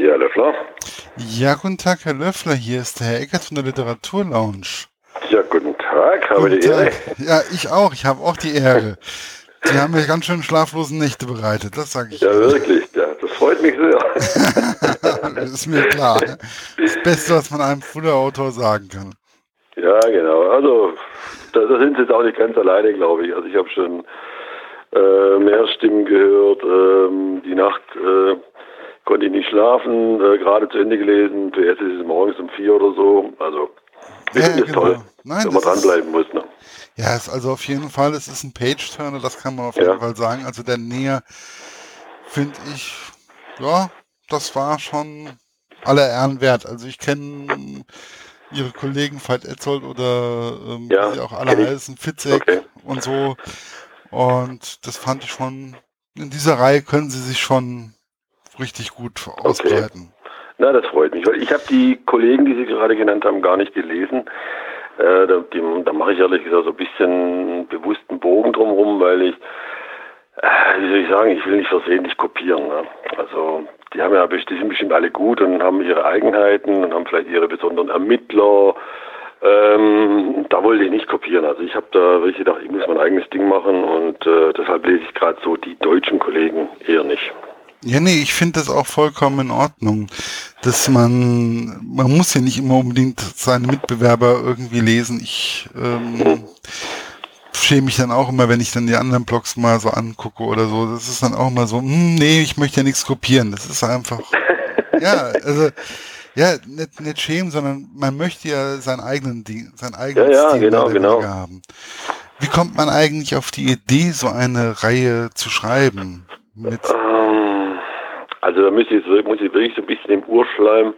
Ja, Löffler. Ja, guten Tag, Herr Löffler. Hier ist der Herr Eckert von der Literaturlounge. Ja, guten Tag. Habe Guten die Ehre. Tag. Ja, ich auch. Ich habe auch die Ehre. Sie haben mir ganz schön schlaflose Nächte bereitet, das sage ich. Ja, wirklich. Ja, das freut mich sehr. das ist mir klar. Das Beste, was man einem Thriller-Autor sagen kann. ja, genau. Also, da, da sind Sie jetzt auch nicht ganz alleine, glaube ich. Also, ich habe schon äh, mehr Stimmen gehört. Ähm, die Nacht äh, konnte ich nicht schlafen, äh, gerade zu Ende gelesen. Zuerst ist es morgens um vier oder so. Also, Ja, es genau. toll, Nein, wenn man ist- dranbleiben muss. Ne? Ja, es ist also auf jeden Fall, es ist ein Page-Turner, das kann man auf Ja. jeden Fall sagen. Also der Näher, finde ich, ja, das war schon aller Ehren wert. Also ich kenne ihre Kollegen Veit Etzold oder ähm, Ja, wie sie auch alle heißen, Fitzek Okay. und so. Und das fand ich schon, in dieser Reihe können sie sich schon richtig gut ausbreiten. Na, das freut mich, weil ich habe die Kollegen, die Sie gerade genannt haben, gar nicht gelesen. Äh, da, die, da mache ich ehrlich gesagt so ein bisschen bewussten Bogen drumherum, weil ich, äh, wie soll ich sagen, ich will nicht versehentlich kopieren. Ne? Also die haben ja best- die sind bestimmt alle gut und haben ihre Eigenheiten und haben vielleicht ihre besonderen Ermittler. Ähm, da wollte ich nicht kopieren. Also ich habe da wirklich gedacht, ich muss mein eigenes Ding machen und äh, deshalb lese ich gerade so die deutschen Kollegen eher nicht. Ja, nee, ich finde das auch vollkommen in Ordnung, dass man, man muss ja nicht immer unbedingt seine Mitbewerber irgendwie lesen. Ich ähm, schäme mich dann auch immer, wenn ich dann die anderen Blogs mal so angucke oder so. Das ist dann auch immer so, hm, nee, ich möchte ja nichts kopieren. Das ist einfach, ja, also, ja, nicht, nicht schämen, sondern man möchte ja seinen eigenen Ding, sein eigenes Ja, ja, Stil genau, genau. haben. Wie kommt man eigentlich auf die Idee, so eine Reihe zu schreiben? Mit, Ähm, Also da muss ich, muss ich wirklich so ein bisschen im Urschleim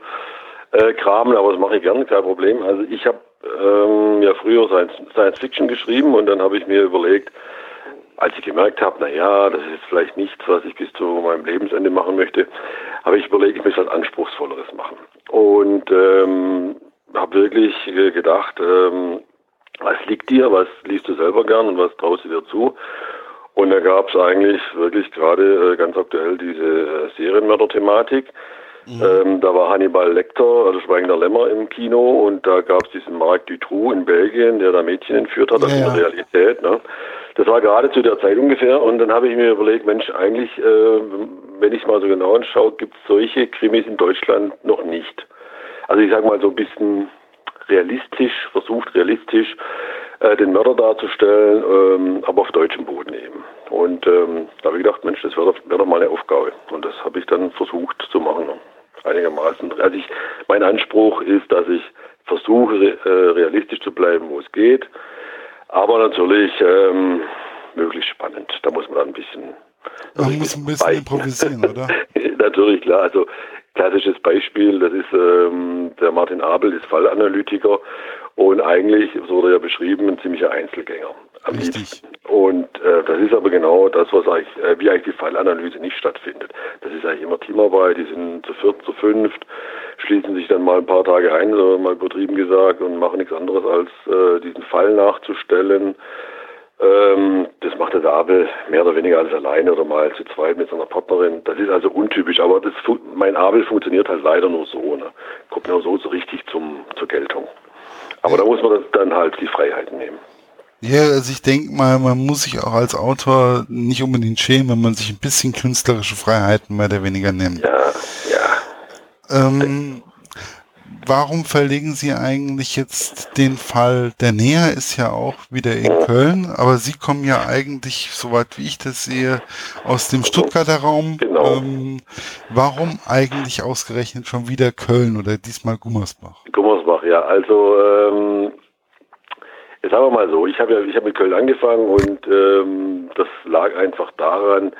äh, kramen, aber das mache ich gerne, kein Problem. Also ich habe ähm, ja früher Science, Science Fiction geschrieben und dann habe ich mir überlegt, als ich gemerkt habe, na ja, das ist vielleicht nichts, was ich bis zu meinem Lebensende machen möchte, habe ich überlegt, ich muss was Anspruchsvolleres machen. Und ähm, habe wirklich äh, gedacht, ähm, was liegt dir, was liest du selber gern und was traust du dir zu? Und da gab es eigentlich wirklich gerade äh, ganz aktuell diese äh, Serienmörder-Thematik. Ähm, da war Hannibal Lecter, also Schweigender Lämmer im Kino und da gab es diesen Marc Dutroux in Belgien, der da Mädchen entführt hat, also Ja, der ja. Realität. Ne? Das war gerade zu der Zeit ungefähr und dann habe ich mir überlegt, Mensch, eigentlich, äh, wenn ich mal so genau anschaue, gibt es solche Krimis in Deutschland noch nicht. Also ich sage mal so ein bisschen realistisch, versucht realistisch äh, den Mörder darzustellen, ähm, aber auf deutschem Boden eben. Und ähm, da habe ich gedacht, Mensch, das wäre doch, wär doch mal eine Aufgabe. Und das habe ich dann versucht zu machen. Einigermaßen. Also ich, mein Anspruch ist, dass ich versuche, re äh, realistisch zu bleiben, wo es geht. Aber natürlich ähm, möglichst spannend. Da muss man dann ein bisschen. Man muss ein bisschen bei- improvisieren, oder? Natürlich, klar. Also klassisches Beispiel, das ist ähm, der Martin Abel, ist Fallanalytiker und eigentlich, so wurde ja beschrieben, ein ziemlicher Einzelgänger. Am Richtig. Und äh, das ist aber genau das, was eigentlich, äh, wie eigentlich die Fallanalyse nicht stattfindet. Das ist eigentlich immer Teamarbeit, die sind zu viert, zu fünft, schließen sich dann mal ein paar Tage ein, so mal übertrieben gesagt, und machen nichts anderes, als äh, diesen Fall nachzustellen. Ähm, das macht der Abel mehr oder weniger alles alleine oder mal zu zweit mit seiner Partnerin. Das ist also untypisch, aber das, mein Abel funktioniert halt leider nur so. Ne? Kommt nur so, so richtig zum, zur Geltung. Aber da muss man dann halt die Freiheiten nehmen. Ja, also ich denke mal, man muss sich auch als Autor nicht unbedingt schämen, wenn man sich ein bisschen künstlerische Freiheiten mehr oder weniger nimmt. Ja, ja. Ähm, warum verlegen Sie eigentlich jetzt den Fall? Der Näher ist ja auch wieder in Köln, aber Sie kommen ja eigentlich, soweit wie ich das sehe, aus dem Stuttgarter Raum. Genau. Ähm, warum eigentlich ausgerechnet schon wieder Köln oder diesmal Gummersbach? Gummersbach, ja. Also, ähm, jetzt sagen wir mal so, ich habe ja, ich habe mit Köln angefangen und ähm, das lag einfach daran,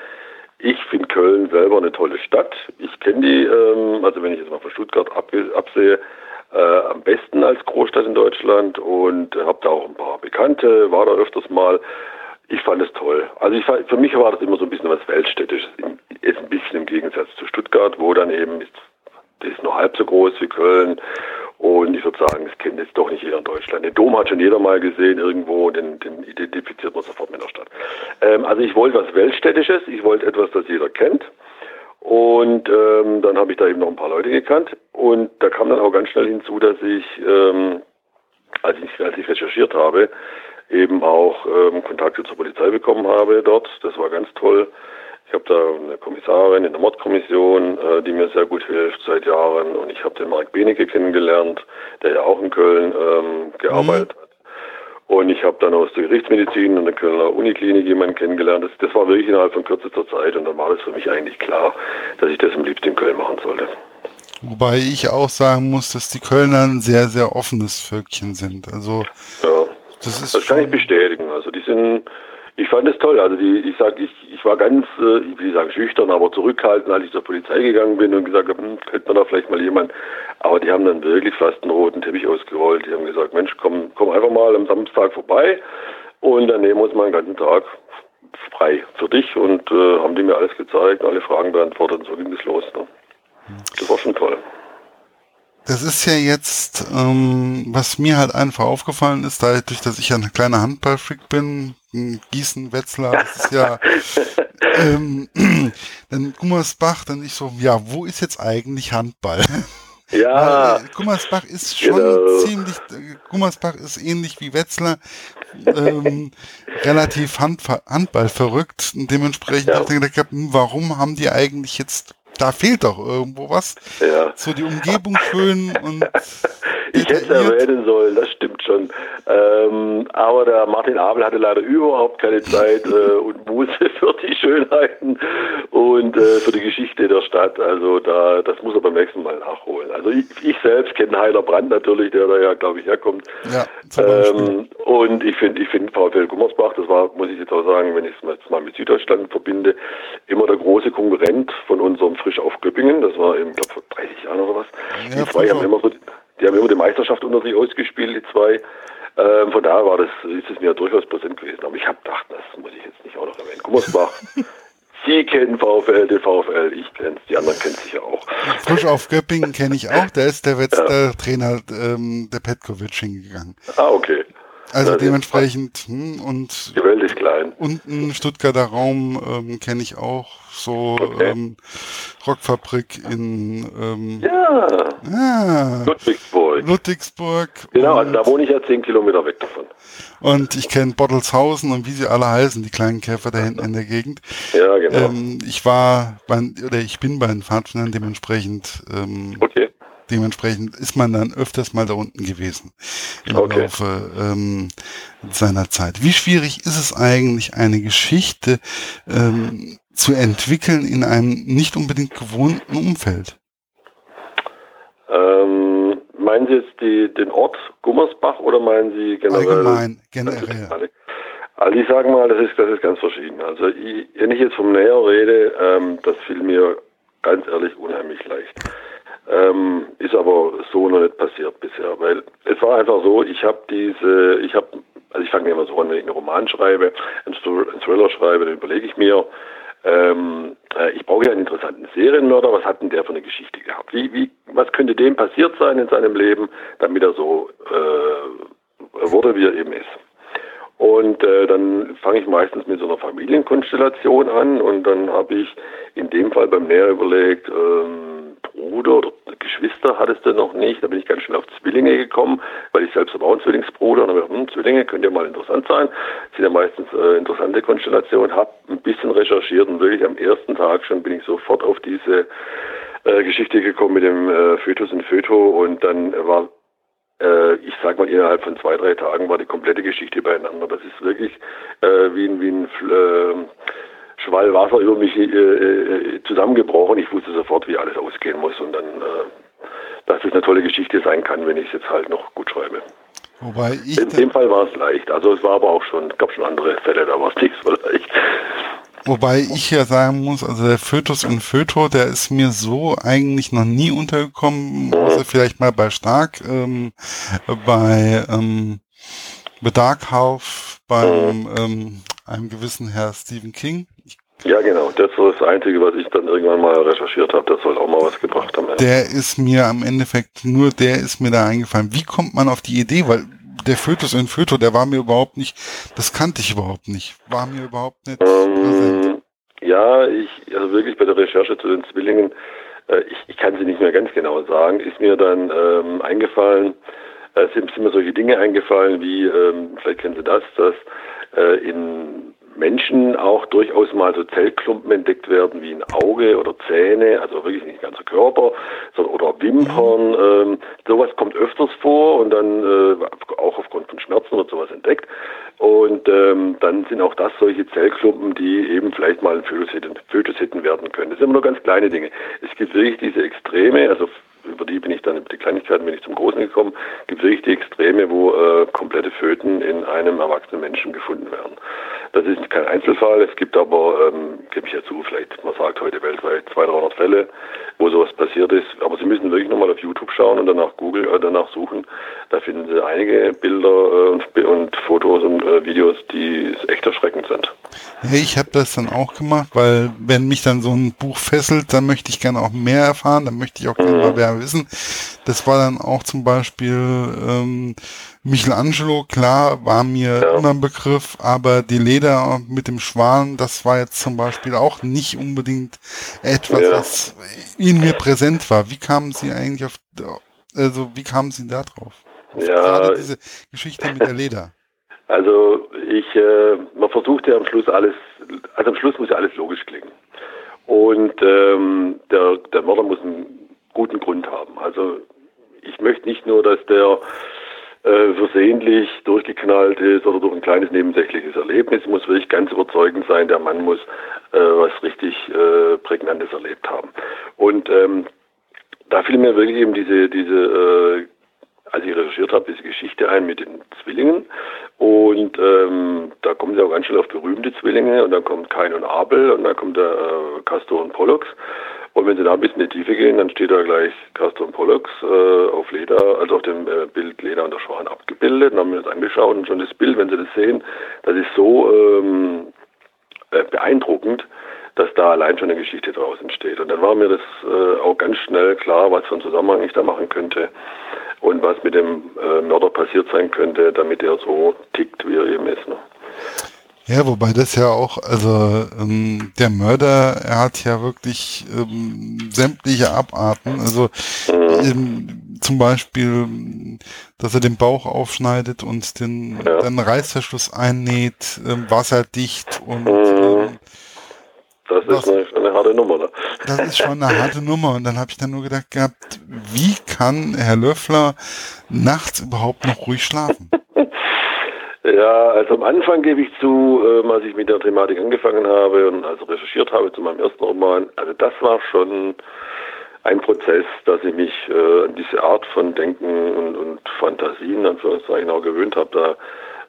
ich finde Köln selber eine tolle Stadt. Ich kenne die, ähm, also wenn ich jetzt mal von Stuttgart ab, absehe, äh, am besten als Großstadt in Deutschland und habe da auch ein paar Bekannte, war da öfters mal. Ich fand es toll. Also ich, für mich war das immer so ein bisschen was Weltstädtisches. Ist ein bisschen im Gegensatz zu Stuttgart, wo dann eben ist, das ist nur halb so groß wie Köln. Und ich würde sagen, das kennt jetzt doch nicht jeder in Deutschland. Den Dom hat schon jeder mal gesehen irgendwo, den, den identifiziert man sofort mit der Stadt. Ähm, also ich wollte was Weltstädtisches, ich wollte etwas, das jeder kennt. Und ähm, dann habe ich da eben noch ein paar Leute gekannt. Und da kam dann auch ganz schnell hinzu, dass ich, ähm, als ich, als ich recherchiert habe, eben auch ähm, Kontakte zur Polizei bekommen habe dort. Das war ganz toll. Ich habe da eine Kommissarin in der Mordkommission, äh, die mir sehr gut hilft seit Jahren. Und ich habe den Mark Benecke kennengelernt, der ja auch in Köln ähm, gearbeitet mhm. hat. Und ich habe dann aus der Gerichtsmedizin und der Kölner Uniklinik jemanden kennengelernt. Das, das war wirklich innerhalb von kürzester Zeit. Und dann war das für mich eigentlich klar, dass ich das am liebsten in Köln machen sollte. Wobei ich auch sagen muss, dass die Kölner ein sehr, sehr offenes Völkchen sind. Also ja, das, ist das kann ich bestätigen. Also die sind ich fand es toll. Also die, ich sage, ich, ich war ganz, äh, ich will sagen schüchtern, aber zurückhaltend, als ich zur Polizei gegangen bin und gesagt habe, hm, könnte man da vielleicht mal jemand. Aber die haben dann wirklich fast einen roten Teppich ausgerollt. Die haben gesagt, Mensch, komm, komm einfach mal am Samstag vorbei und dann nehmen wir uns mal einen ganzen Tag frei für dich und äh, haben die mir alles gezeigt, alle Fragen beantwortet und so ging es los. Ne? Das war schon toll. Das ist ja jetzt, ähm, was mir halt einfach aufgefallen ist, dadurch, dass ich ja ein kleiner Handballfreak bin, Gießen, Wetzlar, das ist ja, ähm, dann Gummersbach, dann ich so, ja, wo ist jetzt eigentlich Handball? Ja. Weil, äh, Gummersbach ist schon genau. ziemlich, äh, Gummersbach ist ähnlich wie Wetzlar, ähm, relativ Handball, Handball verrückt. Und dementsprechend ja. habe ich gedacht, hm, warum haben die eigentlich jetzt da fehlt doch irgendwo was. Ja. So die Umgebung schön und. Ich hätte es erwähnen sollen, das stimmt schon. Ähm, aber der Martin Abel hatte leider überhaupt keine Zeit äh, und Muße für die Schönheiten und äh, für die Geschichte der Stadt. Also da, das muss er beim nächsten Mal nachholen. Also ich, ich selbst kenne Heiler Brand natürlich, der da ja, glaube ich, herkommt. Ja, ähm, und ich finde, ich finde VfL Gummersbach, das war, muss ich jetzt auch sagen, wenn ich es mal mit Süddeutschland verbinde, immer der große Konkurrent von unserem frisch auf Göppingen. Das war eben, glaube vor 30 Jahren oder was. Ja, die zwei haben immer so, die haben immer die Meisterschaft unter sich ausgespielt, die zwei. Ähm, von daher war das, ist es mir durchaus präsent gewesen. Aber ich habe gedacht, das muss ich jetzt nicht auch noch erwähnen. Gummersbach. Sie kennen VfL, den VfL, ich kenne es, die anderen kennen es sicher auch. Frisch auf Göppingen kenne ich auch, da ist der, ja. Trainer ähm, der Petkovic hingegangen. Ah, okay. Also dementsprechend, hm, und die Welt ist klein. Unten Stuttgarter Raum ähm, kenne ich auch, so okay. ähm, Rockfabrik in ähm, ja. Ah, Ludwigsburg. Ludwigsburg. Genau, also da wohne ich ja zehn Kilometer weg davon. Und ich kenne Bottelshausen und wie sie alle heißen, die kleinen Käfer da hinten in der Gegend. Ja, genau. Ähm, ich war bei, oder ich bin bei den Pfadfindern dementsprechend ähm, okay. Dementsprechend ist man dann öfters mal da unten gewesen im okay. Laufe ähm, seiner Zeit. Wie schwierig ist es eigentlich, eine Geschichte ähm, zu entwickeln in einem nicht unbedingt gewohnten Umfeld? Ähm, meinen Sie jetzt die, den Ort Gummersbach oder meinen Sie generell? Allgemein, generell. Also ich sage mal, das ist, das ist ganz verschieden. Also ich, wenn ich jetzt vom Näher rede, ähm, das fiel mir ganz ehrlich unheimlich leicht. Ähm, ist aber so noch nicht passiert bisher, weil es war einfach so, ich habe diese, ich habe, also ich fange immer so an, wenn ich einen Roman schreibe, einen, Thriller schreibe, dann überlege ich mir, ähm, äh, ich brauche ja einen interessanten Serienmörder, was hat denn der für eine Geschichte gehabt? Wie, wie, was könnte dem passiert sein in seinem Leben, damit er so äh, wurde, wie er eben ist? Und äh, dann fange ich meistens mit so einer Familienkonstellation an und dann habe ich in dem Fall beim Näher überlegt, ähm, Bruder oder Geschwister hattest du noch nicht. Da bin ich ganz schnell auf Zwillinge gekommen, weil ich selbst habe auch einen Zwillingsbruder. Und habe ich hm, Zwillinge könnte ja mal interessant sein. Das sind ja meistens äh, interessante Konstellationen. Habe ein bisschen recherchiert und wirklich am ersten Tag schon bin ich sofort auf diese äh, Geschichte gekommen mit dem äh, Fötus und Föto und dann war äh, ich sag mal, innerhalb von zwei, drei Tagen war die komplette Geschichte beieinander. Das ist wirklich äh, wie ein, wie ein äh, Schwall Wasser über mich äh, äh, zusammengebrochen. Ich wusste sofort, wie alles ausgehen muss und dann, äh, dass es eine tolle Geschichte sein kann, wenn ich es jetzt halt noch gut schreibe. Wobei ich In dem Fall war es leicht. Also es war aber auch schon, gab schon andere Fälle, da war es nicht so leicht. Wobei ich ja sagen muss, also der Fötus in Föto, der ist mir so eigentlich noch nie untergekommen, außer vielleicht mal bei Stark, ähm, bei ähm, Bedarkhauf, beim mhm. ähm, einem gewissen Herr Stephen King. Ja, genau. Das ist das Einzige, was ich dann irgendwann mal recherchiert habe. Das soll auch mal was gebracht haben. Der ist mir am Endeffekt, nur der ist mir da eingefallen. Wie kommt man auf die Idee? Weil der Fötus in Föto, der war mir überhaupt nicht, das kannte ich überhaupt nicht. War mir überhaupt nicht ähm, präsent. Ja, ich, also wirklich bei der Recherche zu den Zwillingen, äh, ich, ich kann sie nicht mehr ganz genau sagen, ist mir dann ähm, eingefallen, äh, sind, sind mir solche Dinge eingefallen, wie, ähm, vielleicht kennen Sie das, dass äh, in Menschen auch durchaus mal so Zellklumpen entdeckt werden wie ein Auge oder Zähne, also wirklich nicht ganzer Körper, sondern oder Wimpern. Ähm, sowas kommt öfters vor und dann äh, auch aufgrund von Schmerzen wird sowas entdeckt. Und ähm, dann sind auch das solche Zellklumpen, die eben vielleicht mal ein Fötus hätten werden können. Das sind immer nur ganz kleine Dinge. Es gibt wirklich diese Extreme, also über die bin ich dann, über die Kleinigkeiten bin ich zum Großen gekommen, gibt wirklich die Extreme, wo äh, komplette Föten in einem erwachsenen Menschen gefunden werden. Das ist kein Einzelfall, es gibt aber, ähm, gebe ich ja zu, vielleicht, man sagt heute weltweit 200, 300 Fälle, wo sowas passiert ist. Sie müssen wirklich nochmal auf YouTube schauen und danach Google, äh, danach suchen. Da finden Sie einige Bilder äh, und, und, Fotos und äh, Videos, die echt erschreckend sind. Ja, ich habe das dann auch gemacht, weil wenn mich dann so ein Buch fesselt, dann möchte ich gerne auch mehr erfahren, dann möchte ich auch gerne mhm. mal mehr wissen. Das war dann auch zum Beispiel ähm, Michelangelo, klar, war mir ja. immer ein Begriff, aber die Leder mit dem Schwan, das war jetzt zum Beispiel auch nicht unbedingt etwas, ja. was in mir präsent war. Wie kamen Sie eigentlich auf, also wie kamen Sie da drauf? Auf ja. Gerade diese Geschichte mit der Leder. Also ich, äh, man versucht ja am Schluss alles, also am Schluss muss ja alles logisch klingen. Und ähm, der, der Mörder muss einen guten Grund haben. Also ich möchte nicht nur, dass der äh, versehentlich durchgeknallt ist oder durch ein kleines nebensächliches Erlebnis, muss wirklich ganz überzeugend sein, der Mann muss äh, was richtig äh, Prägnantes erlebt haben. Und ähm, da fiel mir wirklich eben diese, diese äh, als ich recherchiert habe, diese Geschichte ein mit den Zwillingen. Und ähm, da kommen sie auch ganz schnell auf berühmte Zwillinge und dann kommt Kain und Abel und dann kommt der äh, Castor und Pollux. Und wenn Sie da ein bisschen in die Tiefe gehen, dann steht da gleich Castor und Pollux äh, auf Leder, also auf dem äh, Bild Leder und der Schwan abgebildet. Und haben wir das angeschaut und schon das Bild, wenn Sie das sehen, das ist so ähm, äh, beeindruckend, dass da allein schon eine Geschichte draus entsteht. Und dann war mir das äh, auch ganz schnell klar, was für einen Zusammenhang ich da machen könnte und was mit dem äh, Mörder passiert sein könnte, damit er so tickt, wie er eben ist. Ne? Ja, wobei das ja auch, also ähm, der Mörder, er hat ja wirklich ähm, sämtliche Abarten. Also mhm. ähm, zum Beispiel, dass er den Bauch aufschneidet und den, ja. den Reißverschluss einnäht, ähm, wasserdicht und mhm. ähm, das was, ist eine, eine, harte Nummer. Ne? Das ist schon eine harte Nummer. Und dann habe ich dann nur gedacht gehabt, wie kann Herr Löffler nachts überhaupt noch ruhig schlafen? Ja, also am Anfang gebe ich zu, äh, als ich mit der Thematik angefangen habe und also recherchiert habe zu meinem ersten Roman, also das war schon ein Prozess, dass ich mich äh, an diese Art von Denken und, und Fantasien, Anführungszeichen, auch gewöhnt habe. Da,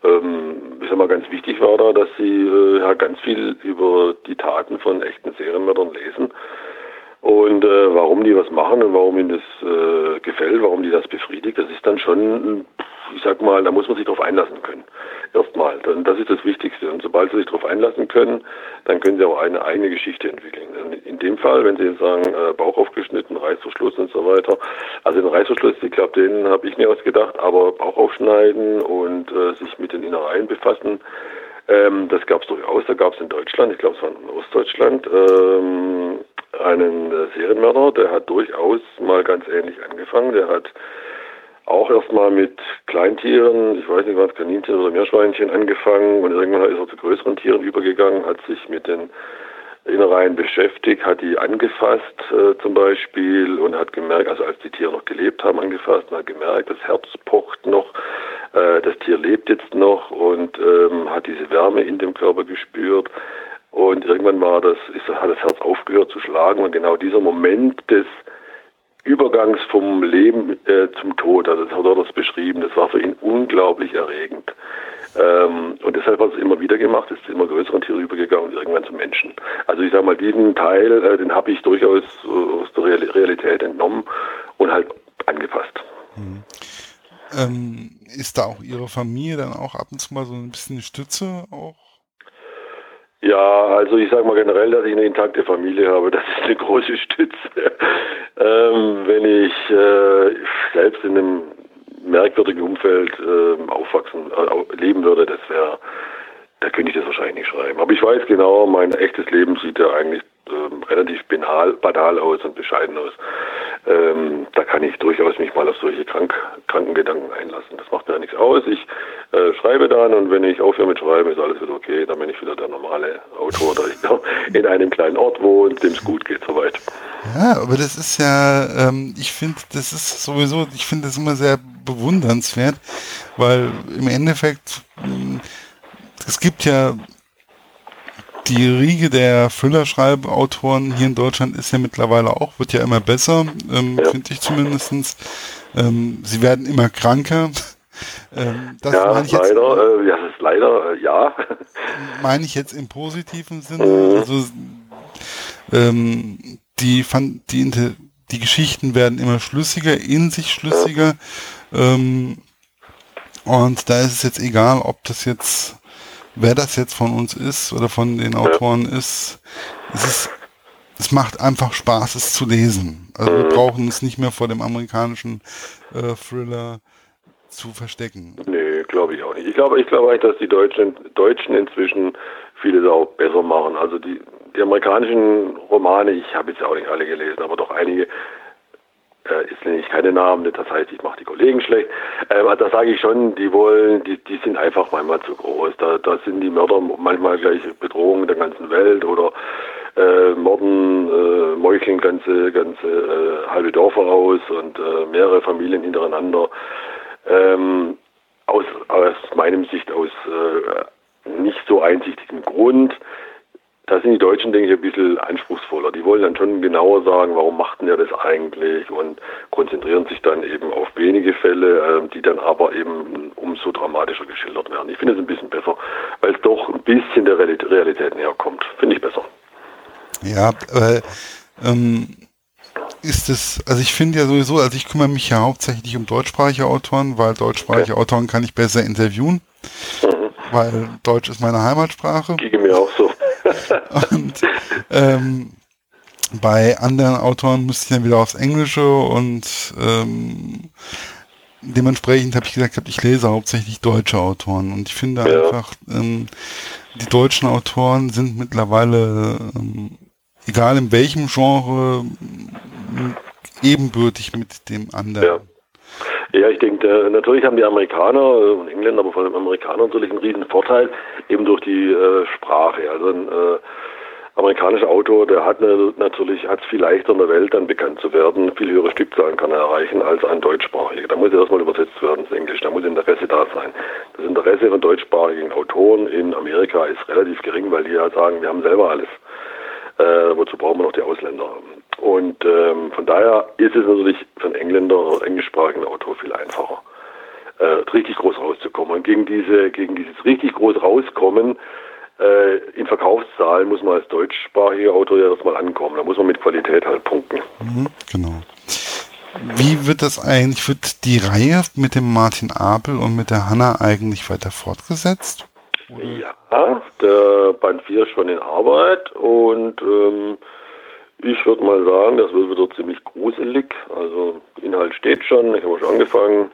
ähm, ich sag mal, ganz wichtig war da, dass sie äh, ja ganz viel über die Taten von echten Serienmördern lesen und äh, warum die was machen und warum ihnen das äh, gefällt, warum die das befriedigt, das ist dann schon ich sag mal, da muss man sich darauf einlassen können. Erstmal, das ist das Wichtigste. Sobald Sie sich darauf einlassen können, dann können Sie auch eine eigene Geschichte entwickeln. In dem Fall, wenn Sie jetzt sagen, äh, Bauch aufgeschnitten, Reißverschluss und so weiter, also den Reißverschluss, ich glaube, den habe ich mir ausgedacht, aber Bauch aufschneiden und äh, sich mit den Innereien befassen, ähm, das gab es durchaus. Da gab es in Deutschland, ich glaube, es war in Ostdeutschland, ähm, einen äh, Serienmörder, der hat durchaus mal ganz ähnlich angefangen. Der hat auch erstmal mit Kleintieren, ich weiß nicht was, Kaninchen oder Meerschweinchen angefangen und irgendwann ist er zu größeren Tieren übergegangen, hat sich mit den Innereien beschäftigt, hat die angefasst äh, zum Beispiel und hat gemerkt, also als die Tiere noch gelebt haben, angefasst und hat gemerkt, das Herz pocht noch, äh, das Tier lebt jetzt noch und ähm, hat diese Wärme in dem Körper gespürt. Und irgendwann war das, ist, hat das Herz aufgehört zu schlagen und genau dieser Moment des Übergangs vom Leben äh, zum Tod, also das hat er das beschrieben, das war für ihn unglaublich erregend. Ähm, und deshalb hat er es immer wieder gemacht, ist zu immer größeren Tieren übergegangen und irgendwann zum Menschen. Also ich sage mal, diesen Teil, äh, den habe ich durchaus äh, aus der Realität entnommen und halt angepasst. Mhm. Ähm, ist da auch Ihre Familie dann auch ab und zu mal so ein bisschen Stütze auch? Ja, also ich sage mal generell, dass ich eine intakte Familie habe, das ist eine große Stütze. ähm, wenn ich äh, selbst in einem merkwürdigen Umfeld äh, aufwachsen, äh, leben würde, das wäre da könnte ich das wahrscheinlich nicht schreiben. Aber ich weiß genau, mein echtes Leben sieht ja eigentlich ähm, relativ banal, banal aus und bescheiden aus. Ähm, da kann ich durchaus mich mal auf solche krank, kranken einlassen. Das macht mir ja nichts aus. Ich äh, schreibe dann und wenn ich aufhöre mit Schreiben, ist alles wieder okay. Dann bin ich wieder der normale Autor, der in einem kleinen Ort wohnt, dem es gut geht, soweit. Ja, aber das ist ja, ähm, ich finde, das ist sowieso, ich finde das immer sehr bewundernswert, weil im Endeffekt, hm, es gibt ja die Riege der Thriller-Schreibautoren hier in Deutschland ist ja mittlerweile auch, wird ja immer besser, ähm, ja. finde ich zumindestens. Ähm, sie werden immer kranker. Ähm, das ja, meine ich jetzt, leider, äh, ja, das ist leider, äh, ja. Meine ich jetzt im positiven Sinne. Mhm. Also, ähm, die, fand, die, die Geschichten werden immer schlüssiger, in sich schlüssiger. Ja. Ähm, und da ist es jetzt egal, ob das jetzt wer das jetzt von uns ist oder von den Autoren ist, es ist, es macht einfach Spaß, es zu lesen. Also mhm. wir brauchen es nicht mehr vor dem amerikanischen äh, Thriller zu verstecken. Nee, glaube ich auch nicht. Ich glaube, ich glaube eigentlich, dass die Deutschen, Deutschen inzwischen vieles auch besser machen. Also die, die amerikanischen Romane, ich habe jetzt auch nicht alle gelesen, aber doch einige, äh, nenne ich keine Namen, das heißt, ich mache die Kollegen schlecht. Ähm, da sage ich schon, die wollen, die, die sind einfach manchmal zu groß. Da, da sind die Mörder manchmal gleich Bedrohungen der ganzen Welt oder äh, Morden, äh, meucheln ganze, ganze äh, halbe Dörfer aus und äh, mehrere Familien hintereinander. Ähm, aus, aus meinem Sicht aus äh, nicht so einsichtigem Grund da sind die Deutschen, denke ich, ein bisschen anspruchsvoller. Die wollen dann schon genauer sagen, warum machten er das eigentlich und konzentrieren sich dann eben auf wenige Fälle, äh, die dann aber eben umso dramatischer geschildert werden. Ich finde es ein bisschen besser, weil es doch ein bisschen der Realität näher kommt. Finde ich besser. Ja, äh, ähm, ist es, also ich finde ja sowieso, also ich kümmere mich ja hauptsächlich um deutschsprachige Autoren, weil deutschsprachige okay. Autoren kann ich besser interviewen, mhm. weil Deutsch ist meine Heimatsprache. Gegen mir auch so. Und ähm, bei anderen Autoren müsste ich dann wieder aufs Englische und ähm, dementsprechend habe ich gesagt, ich lese hauptsächlich deutsche Autoren und ich finde ja. einfach, ähm, die deutschen Autoren sind mittlerweile, ähm, egal in welchem Genre, ebenbürtig mit dem anderen. Ja. Ja, ich denke, äh, natürlich haben die Amerikaner äh, und Engländer, aber vor allem Amerikaner natürlich einen riesen Vorteil, eben durch die äh, Sprache. Also ein äh, amerikanischer Autor, der hat eine, natürlich hat es viel leichter in der Welt dann bekannt zu werden, viel höhere Stückzahlen kann er erreichen als ein deutschsprachiger. Da muss er erstmal übersetzt werden ins Englisch, da muss Interesse da sein. Das Interesse von deutschsprachigen Autoren in Amerika ist relativ gering, weil die ja sagen, wir haben selber alles. Äh, wozu brauchen wir noch die Ausländer? Und ähm, von daher ist es natürlich für einen Engländer oder englischsprachigen Autor viel einfacher, äh, richtig groß rauszukommen. Und gegen diese, gegen dieses richtig groß rauskommen äh, in Verkaufszahlen muss man als deutschsprachiger Autor ja erstmal ankommen. Da muss man mit Qualität halt punkten. Mhm, genau. Wie wird das eigentlich, wird die Reihe mit dem Martin Abel und mit der Hanna eigentlich weiter fortgesetzt? Ja, der Band 4 ist schon in Arbeit und ähm, ich würde mal sagen, das wird wieder ziemlich gruselig. Also Inhalt steht schon, ich habe schon angefangen.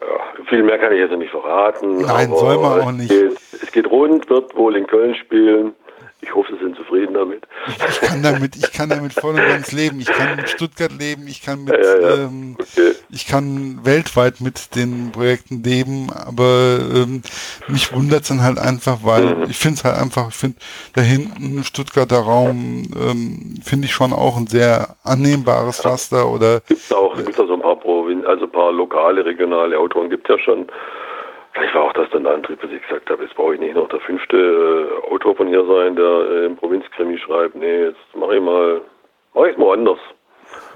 Ja, viel mehr kann ich jetzt nicht verraten. Nein, soll man auch nicht. Geht, es geht rund, wird wohl in Köln spielen. Ich hoffe, Sie sind zufrieden damit. Ich, kann damit, ich kann damit voll und ganz leben. Ich kann mit Stuttgart leben. Ich kann mit, ja, ja, ähm, okay. ich kann weltweit mit den Projekten leben. Aber ähm, mich wundert es dann halt einfach, weil mhm. ich finde es halt einfach, ich finde da hinten Stuttgarter Raum ähm, finde ich schon auch ein sehr annehmbares Pflaster oder. Gibt auch, gibt's auch so ein paar Provin also ein paar lokale, regionale Autoren gibt es ja schon. Vielleicht war auch das dann der Antrieb, dass ich gesagt habe, jetzt brauche ich nicht noch der fünfte äh, Autor von hier sein, der äh, im Provinzkrimi schreibt. Nee, jetzt mache ich mal, mache ich mal anders.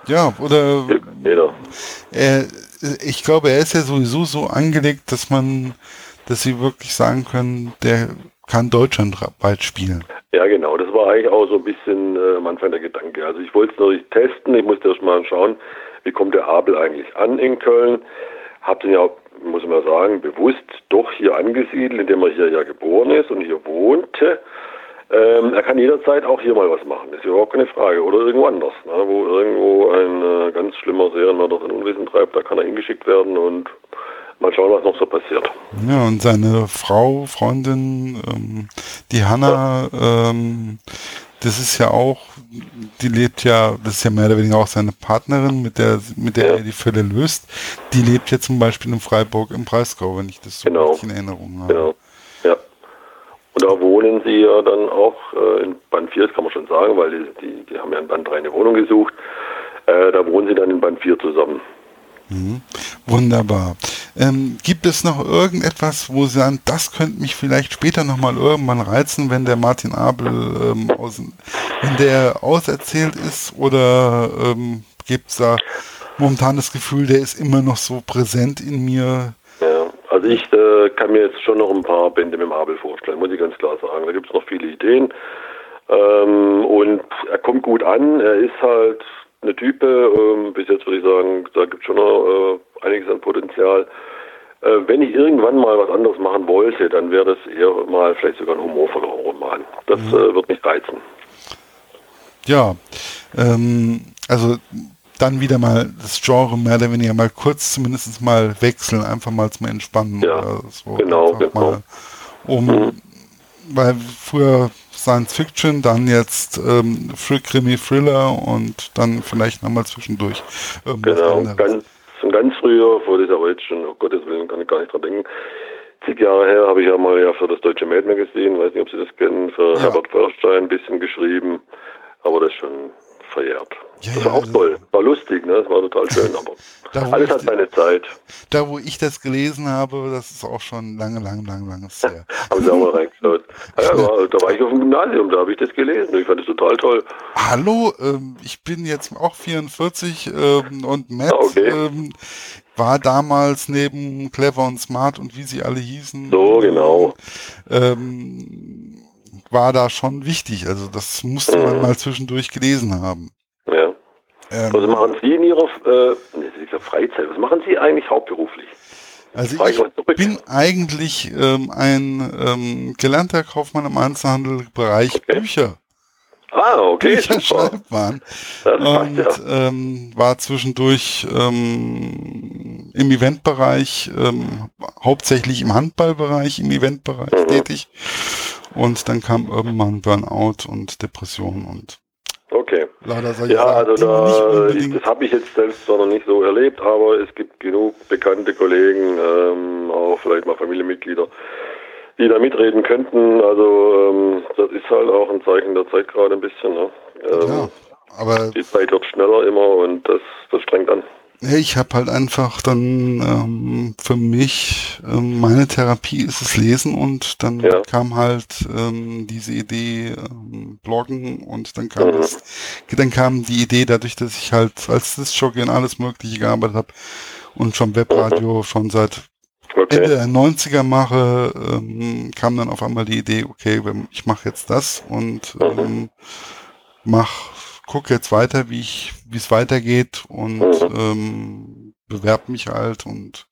Ja, oder Jeder. Er, ich glaube, er ist ja sowieso so angelegt, dass man, dass sie wirklich sagen können, der kann Deutschland bald spielen. Ja, genau. Das war eigentlich auch so ein bisschen äh, am Anfang der Gedanke. Also ich wollte es natürlich testen. Ich musste erst mal schauen, wie kommt der Abel eigentlich an in Köln. Hab den ja muss man sagen, bewusst doch hier angesiedelt, indem er hier ja geboren ist und hier wohnte. Ähm, er kann jederzeit auch hier mal was machen, ist überhaupt keine Frage. Oder irgendwo anders, ne, wo irgendwo ein äh, ganz schlimmer Serienmörder sein Unwesen treibt, da kann er hingeschickt werden und mal schauen, was noch so passiert. Ja, und seine Frau, Freundin, ähm, die Hanna, ja. ähm, das ist ja auch, die lebt ja, das ist ja mehr oder weniger auch seine Partnerin, mit der, mit der ja. er die Fälle löst. Die lebt ja zum Beispiel in Freiburg im Breisgau, wenn ich das so genau. in Erinnerung habe. Genau. Ja. Und da wohnen sie ja dann auch äh, in Band 4, das kann man schon sagen, weil die, die, die haben ja in Band 3 eine Wohnung gesucht. Äh, da wohnen sie dann in Band 4 zusammen. Mhm. Wunderbar. Ähm, gibt es noch irgendetwas, wo Sie sagen, das könnte mich vielleicht später nochmal irgendwann reizen, wenn der Martin Abel ähm, aus, wenn der auserzählt ist oder ähm, gibt es da momentan das Gefühl, der ist immer noch so präsent in mir? Ja, also ich äh, kann mir jetzt schon noch ein paar Bände mit dem Abel vorstellen, muss ich ganz klar sagen. Da gibt es noch viele Ideen. Ähm, und er kommt gut an, er ist halt eine Type. Ähm, bis jetzt würde ich sagen, da gibt es schon noch äh, einiges an Potenzial. Äh, wenn ich irgendwann mal was anderes machen wollte, dann wäre das eher mal vielleicht sogar ein humorvoller Roman. Das mhm. äh, wird mich reizen. Ja, ähm, also dann wieder mal das Genre mehr oder weniger mal kurz zumindest mal wechseln, einfach mal zum Entspannen. Ja, so genau, genau. Mal, um, mhm. weil früher Science Fiction, dann jetzt ähm, Krimi Thriller und dann vielleicht nochmal zwischendurch irgendwas genau. Ganz, schon ganz früher, vor dieser schon, oh Gottes Willen, kann ich gar nicht dran denken. Zig Jahre her habe ich ja mal ja für das Deutsche Mad Magazine, weiß nicht, ob Sie das kennen, für ja. Herbert Feuerstein ein bisschen geschrieben, aber das ist schon verjährt. Ja, das war ja, auch toll. War lustig, ne? Das war total schön, aber da, alles hat seine Zeit. Da, wo ich das gelesen habe, das ist auch schon lange, lange, lange, lange her. Haben Sie auch mal reingeschaut? Ja, war, da war ich auf dem Gymnasium, da habe ich das gelesen. Ich fand es total toll. Hallo, ähm, ich bin jetzt auch 44 ähm, und Matt ah, okay. ähm, war damals neben Clever und Smart und wie sie alle hießen. So, genau. Ähm, war da schon wichtig. Also das musste man mhm. mal zwischendurch gelesen haben. Ähm, was machen Sie in Ihrer äh, Freizeit? Was machen Sie eigentlich hauptberuflich? Also ich bin eigentlich ähm, ein ähm, gelernter Kaufmann im Einzelhandelbereich okay. Bücher. Ah, okay. Bücher Schreibwaren. Und ja. ähm, war zwischendurch ähm, im Eventbereich, ähm, hauptsächlich im Handballbereich, im Eventbereich mhm. tätig. Und dann kam irgendwann Burnout und Depression und Okay. Leider sag ja, also da, das habe ich jetzt selbst zwar noch nicht so erlebt, aber es gibt genug bekannte Kollegen, ähm, auch vielleicht mal Familienmitglieder, die da mitreden könnten. Also ähm, das ist halt auch ein Zeichen der Zeit gerade ein bisschen. Ne? Ähm, ja, aber die Zeit wird schneller immer und das, das strengt an. Ich habe halt einfach dann ähm, für mich ähm, meine Therapie ist es Lesen und dann ja. kam halt ähm, diese Idee ähm, Bloggen und dann kam mhm. das, dann kam die Idee dadurch, dass ich halt als Disc-Jockey in alles Mögliche gearbeitet habe und schon Webradio mhm. schon seit okay. Ende der 90er mache, ähm, kam dann auf einmal die Idee, okay, ich mache jetzt das und mhm. ähm, mach gucke jetzt weiter, wie ich, wie es weitergeht und ähm, bewerb mich halt und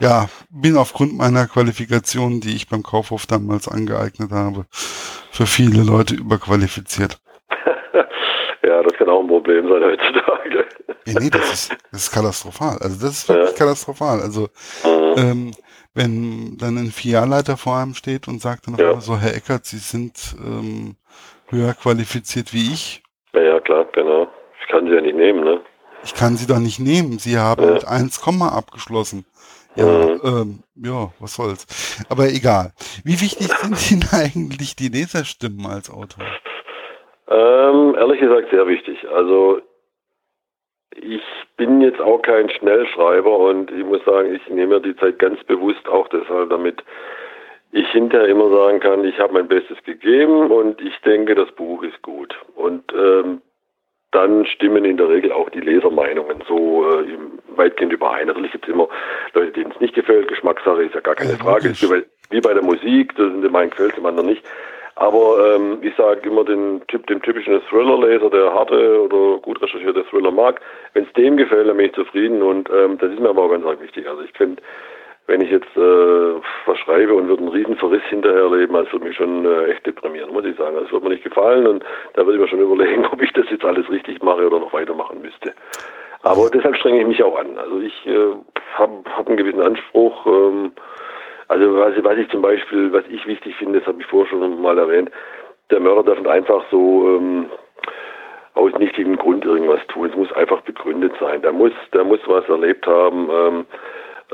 ja, bin aufgrund meiner Qualifikation, die ich beim Kaufhof damals angeeignet habe, für viele Leute überqualifiziert. ja, das kann auch ein Problem sein heutzutage. Ja, nee, das ist, das ist katastrophal. Also das ist wirklich ja. katastrophal. Also mhm. ähm, wenn dann ein Filialleiter vor einem steht und sagt dann ja. so, Herr Eckert, Sie sind ähm, höher qualifiziert wie ich, ja, ja, klar, genau. Kann sie ja nicht nehmen, ne? Ich kann sie doch nicht nehmen. Sie haben ja. mit 1, abgeschlossen. Ja, mhm. ähm, ja, was soll's. Aber egal. Wie wichtig sind Ihnen eigentlich die Leserstimmen als Autor? Ähm, ehrlich gesagt sehr wichtig. Also ich bin jetzt auch kein Schnellschreiber und ich muss sagen, ich nehme mir die Zeit ganz bewusst auch deshalb, damit ich hinterher immer sagen kann, ich habe mein Bestes gegeben und ich denke, das Buch ist gut. Und ähm, dann stimmen in der Regel auch die Lesermeinungen so äh, weitgehend überein. Natürlich gibt es immer Leute, denen es nicht gefällt. Geschmackssache ist ja gar keine ja, Frage. Ist wie, bei der Musik, das dem einen gefällt, dem anderen nicht. Aber ähm, ich sage immer den, Typ, dem typischen Thriller-Leser, der harte oder gut recherchierte Thriller mag, wenn es dem gefällt, dann bin ich zufrieden und ähm, das ist mir aber auch ganz wichtig. Also ich finde, wenn ich jetzt äh, was schreibe und würde einen riesen Verriss hinterher erleben, das würde mich schon äh, echt deprimieren, muss ich sagen. Das würde mir nicht gefallen und da würde ich mir schon überlegen, ob ich das jetzt alles richtig mache oder noch weitermachen müsste. Aber deshalb strenge ich mich auch an. Also ich äh, habe hab einen gewissen Anspruch. Ähm, also was, was ich zum Beispiel, was ich wichtig finde, das habe ich vorher schon mal erwähnt, der Mörder darf nicht einfach so ähm, aus nichtigem Grund irgendwas tun. Es muss einfach begründet sein. Der muss, der muss was erlebt haben. Ähm,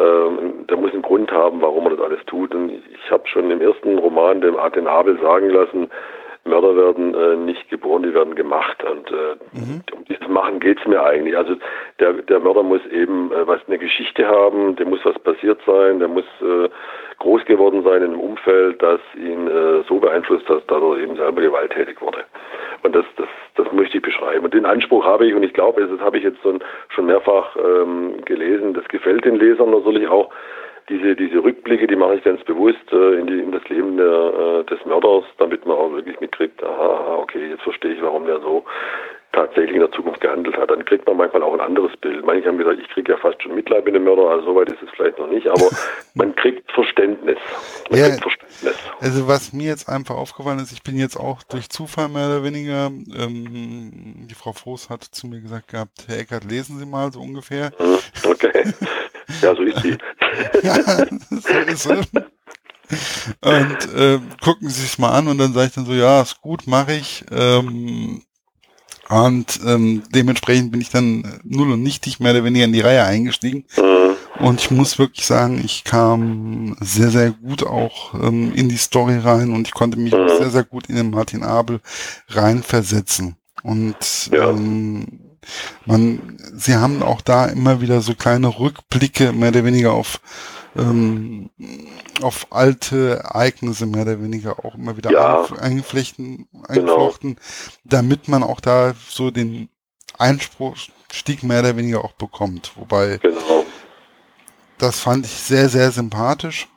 ähm, der muss einen Grund haben, warum er das alles tut. Und ich habe schon im ersten Roman dem den Abel sagen lassen, Mörder werden äh, nicht geboren, die werden gemacht. Und äh, mhm. um dieses Machen geht's mir eigentlich. Also der, der Mörder muss eben äh, was eine Geschichte haben, dem muss was passiert sein, der muss äh, groß geworden sein in einem Umfeld, das ihn äh, so beeinflusst hat, dass er eben selber gewalttätig wurde. Und das, das, das möchte ich beschreiben. Und den Anspruch habe ich, und ich glaube, das habe ich jetzt schon mehrfach ähm, gelesen, das gefällt den Lesern natürlich auch, diese, diese Rückblicke, die mache ich ganz bewusst äh, in, die, in das Leben der, äh, des Mörders, damit man auch wirklich mitkriegt, aha, okay, jetzt verstehe ich, warum der so tatsächlich in der Zukunft gehandelt hat. Dann kriegt man manchmal auch ein anderes Bild. Manche haben gesagt, ich kriege ja fast schon Mitleid mit dem Mörder, also soweit ist es vielleicht noch nicht, aber man kriegt Verständnis. Man ja, kriegt Verständnis. Also was mir jetzt einfach aufgefallen ist, ich bin jetzt auch durch Zufall mehr oder weniger, ähm, die Frau Voß hat zu mir gesagt gehabt, Herr Eckert, lesen Sie mal so ungefähr. Hm, okay. Ja, so ist sie. ja, so ist sie. Und äh, gucken Sie es mal an und dann sage ich dann so, ja, ist gut, mache ich. Ähm, und ähm, dementsprechend bin ich dann null und nichtig mehr oder weniger in die Reihe eingestiegen. Mhm. Und ich muss wirklich sagen, ich kam sehr, sehr gut auch ähm, in die Story rein und ich konnte mich mhm. sehr, sehr gut in den Martin Abel reinversetzen. Und ja. ähm, man, sie haben auch da immer wieder so kleine Rückblicke mehr oder weniger auf ähm, auf alte Ereignisse mehr oder weniger auch immer wieder ja. eingeflechten, eingeflochten, genau. damit man auch da so den Einspruchstieg mehr oder weniger auch bekommt. Wobei, genau. das fand ich sehr, sehr sympathisch.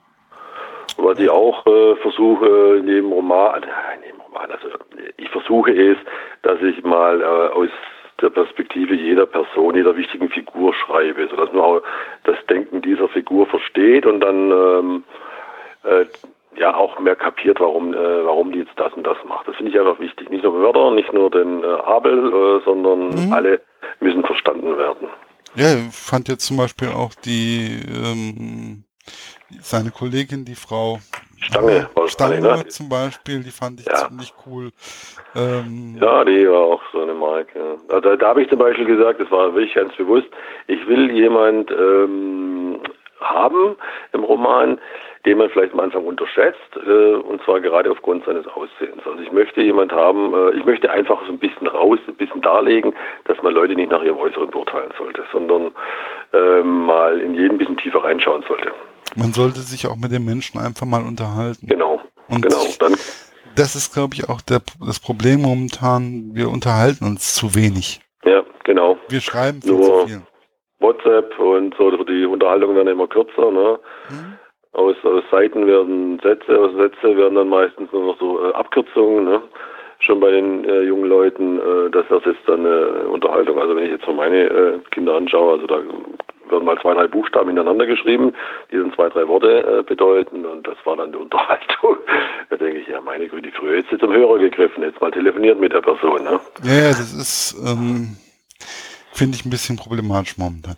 Was ich auch äh, versuche, neben Roman, äh, neben Roman, also ich versuche es, dass ich mal äh, aus der Perspektive jeder Person, jeder wichtigen Figur schreibe, sodass man auch das Denken dieser Figur versteht und dann ähm, äh, ja auch mehr kapiert, warum, äh, warum die jetzt das und das macht. Das finde ich einfach wichtig. Nicht nur Mörder, nicht nur den äh, Abel, äh, sondern mhm. alle müssen verstanden werden. Ja, ich fand jetzt zum Beispiel auch die ähm, seine Kollegin, die Frau Stange, äh, Stange ne? zum Beispiel, die fand ich ja. ziemlich cool. Ähm, ja, die war auch so eine Marke. Ja. Da, da habe ich zum Beispiel gesagt, das war wirklich ganz bewusst, ich will jemand ähm, haben im Roman, den man vielleicht am Anfang unterschätzt, äh, und zwar gerade aufgrund seines Aussehens. Also ich möchte jemand haben, äh, ich möchte einfach so ein bisschen raus, ein bisschen darlegen, dass man Leute nicht nach ihrem Äußeren beurteilen sollte, sondern äh, mal in jeden ein bisschen tiefer reinschauen sollte. Man sollte sich auch mit den Menschen einfach mal unterhalten. Genau. Und genau. Dann das ist, glaube ich, auch der, das Problem momentan. Wir unterhalten uns zu wenig. Ja, genau. Wir schreiben viel Nur zu viel. WhatsApp und so, die Unterhaltungen werden immer kürzer. Ne? Mhm. Aus, aus Seiten werden Sätze, aus Sätze werden dann meistens nur noch so äh, Abkürzungen. Ne? Schon bei den äh, jungen Leuten, äh, das ersetzt dann eine Unterhaltung. Also wenn ich jetzt so meine äh, Kinder anschaue, also da werden mal zwei, drei Buchstaben hintereinander geschrieben, die dann zwei, drei Worte äh, bedeuten und das war dann die Unterhaltung. da denke ich, ja meine Güte, früher hätte sie zum Hörer gegriffen, jetzt mal telefoniert mit der Person. Ne? Ja, ja, das ist, ähm, finde ich ein bisschen problematisch momentan.